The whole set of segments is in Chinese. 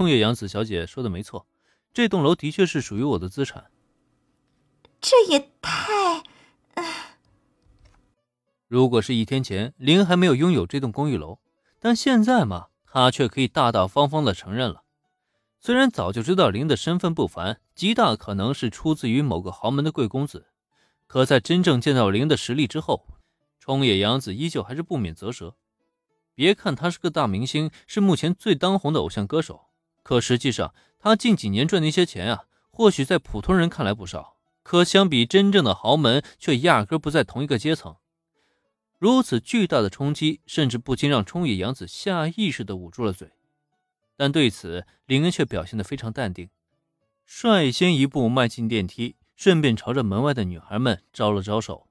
冲野洋子小姐说的没错，这栋楼的确是属于我的资产。这也太……如果是一天前，林还没有拥有这栋公寓楼，但现在嘛，他却可以大大方方的承认了。虽然早就知道林的身份不凡，极大可能是出自于某个豪门的贵公子，可在真正见到林的实力之后，冲野洋子依旧还是不免啧舌。别看他是个大明星，是目前最当红的偶像歌手，可实际上他近几年赚那些钱啊，或许在普通人看来不少，可相比真正的豪门，却压根不在同一个阶层。如此巨大的冲击，甚至不禁让冲野洋子下意识地捂住了嘴。但对此，林恩却表现得非常淡定，率先一步迈进电梯，顺便朝着门外的女孩们招了招手。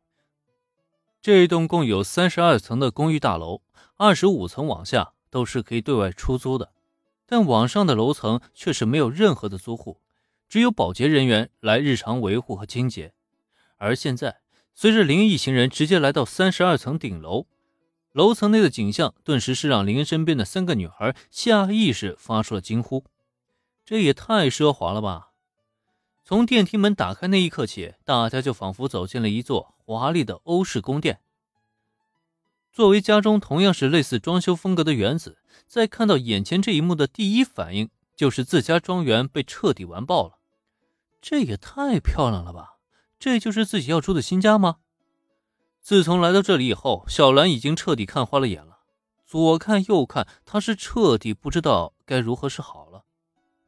这一栋共有三十二层的公寓大楼，二十五层往下都是可以对外出租的，但网上的楼层却是没有任何的租户，只有保洁人员来日常维护和清洁。而现在，随着林一行人直接来到三十二层顶楼。楼层内的景象顿时是让林身边的三个女孩下意识发出了惊呼：“这也太奢华了吧！”从电梯门打开那一刻起，大家就仿佛走进了一座华丽的欧式宫殿。作为家中同样是类似装修风格的原子，在看到眼前这一幕的第一反应就是自家庄园被彻底完爆了。这也太漂亮了吧！这就是自己要住的新家吗？自从来到这里以后，小兰已经彻底看花了眼了，左看右看，她是彻底不知道该如何是好了。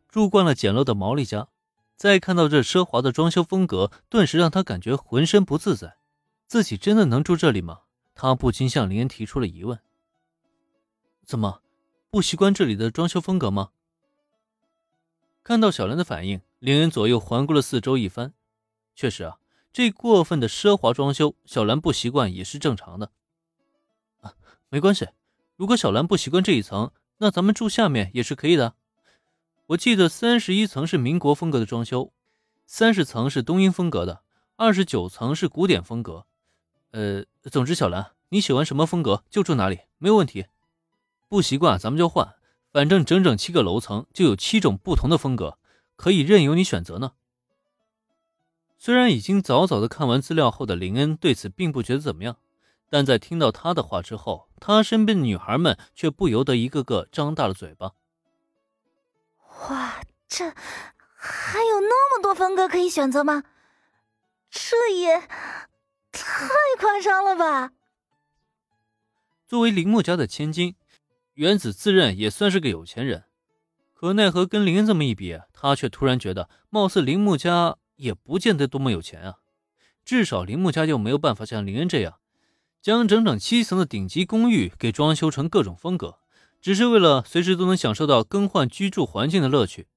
住惯了简陋的毛利家，再看到这奢华的装修风格，顿时让她感觉浑身不自在。自己真的能住这里吗？他不禁向林恩提出了疑问。怎么，不习惯这里的装修风格吗？看到小兰的反应，林恩左右环顾了四周一番，确实啊。这过分的奢华装修，小兰不习惯也是正常的。啊，没关系，如果小兰不习惯这一层，那咱们住下面也是可以的。我记得三十一层是民国风格的装修，三十层是东英风格的，二十九层是古典风格。呃，总之，小兰你喜欢什么风格就住哪里，没有问题。不习惯咱们就换，反正整整七个楼层就有七种不同的风格，可以任由你选择呢。虽然已经早早的看完资料后的林恩对此并不觉得怎么样，但在听到他的话之后，他身边的女孩们却不由得一个个张大了嘴巴。哇，这还有那么多风格可以选择吗？这也太夸张了吧！作为铃木家的千金，原子自认也算是个有钱人，可奈何跟林恩这么一比，他却突然觉得，貌似铃木家。也不见得多么有钱啊，至少铃木家就没有办法像林恩这样，将整整七层的顶级公寓给装修成各种风格，只是为了随时都能享受到更换居住环境的乐趣。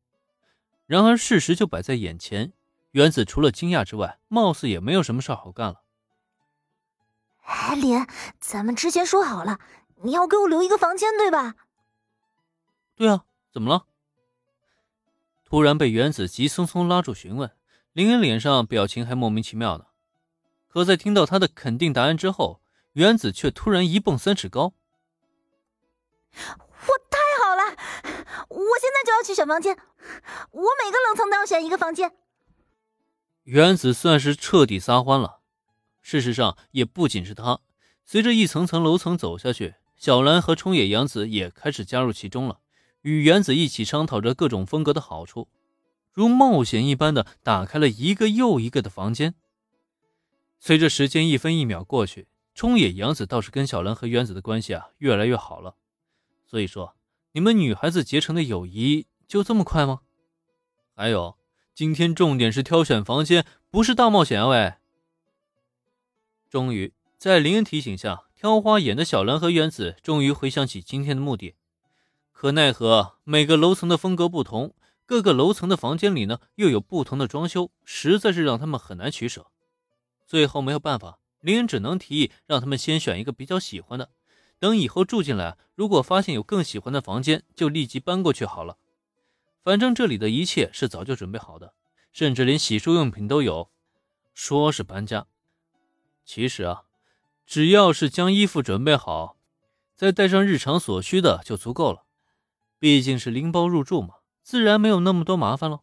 然而事实就摆在眼前，原子除了惊讶之外，貌似也没有什么事好干了。哎，林，咱们之前说好了，你要给我留一个房间，对吧？对啊，怎么了？突然被原子急匆匆拉住询问。林恩脸上表情还莫名其妙呢，可在听到他的肯定答案之后，原子却突然一蹦三尺高。我太好了，我现在就要去选房间，我每个楼层都要选一个房间。原子算是彻底撒欢了。事实上，也不仅是他，随着一层层楼层走下去，小兰和冲野洋子也开始加入其中了，与原子一起商讨着各种风格的好处。如冒险一般的打开了一个又一个的房间。随着时间一分一秒过去，冲野洋子倒是跟小兰和原子的关系啊越来越好了。所以说，你们女孩子结成的友谊就这么快吗？还有，今天重点是挑选房间，不是大冒险啊！喂。终于，在林恩提醒下，挑花眼的小兰和原子终于回想起今天的目的。可奈何，每个楼层的风格不同。各个楼层的房间里呢，又有不同的装修，实在是让他们很难取舍。最后没有办法，林恩只能提议让他们先选一个比较喜欢的，等以后住进来，如果发现有更喜欢的房间，就立即搬过去好了。反正这里的一切是早就准备好的，甚至连洗漱用品都有。说是搬家，其实啊，只要是将衣服准备好，再带上日常所需的就足够了。毕竟是拎包入住嘛。自然没有那么多麻烦了。